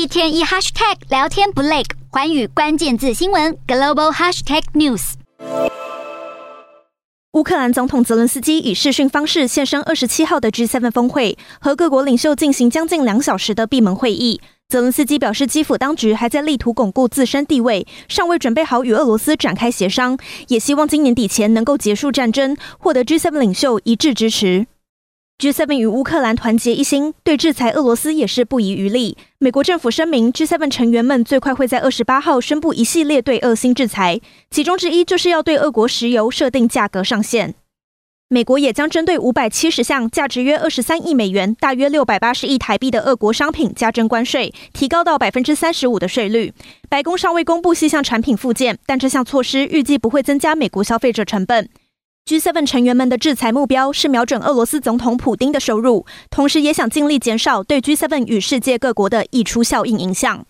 一天一 hashtag 聊天不累，环宇关键字新闻 global hashtag news。乌克兰总统泽伦斯基以视讯方式现身二十七号的 G7 峰会，和各国领袖进行将近两小时的闭门会议。泽伦斯基表示，基辅当局还在力图巩固自身地位，尚未准备好与俄罗斯展开协商，也希望今年底前能够结束战争，获得 G7 领袖一致支持。G7 与乌克兰团结一心，对制裁俄罗斯也是不遗余力。美国政府声明，G7 成员们最快会在二十八号宣布一系列对俄新制裁，其中之一就是要对俄国石油设定价格上限。美国也将针对五百七十项价值约二十三亿美元、大约六百八十亿台币的俄国商品加征关税，提高到百分之三十五的税率。白宫尚未公布细项产品附件，但这项措施预计不会增加美国消费者成本。G7 成员们的制裁目标是瞄准俄罗斯总统普丁的收入，同时也想尽力减少对 G7 与世界各国的溢出效应影响。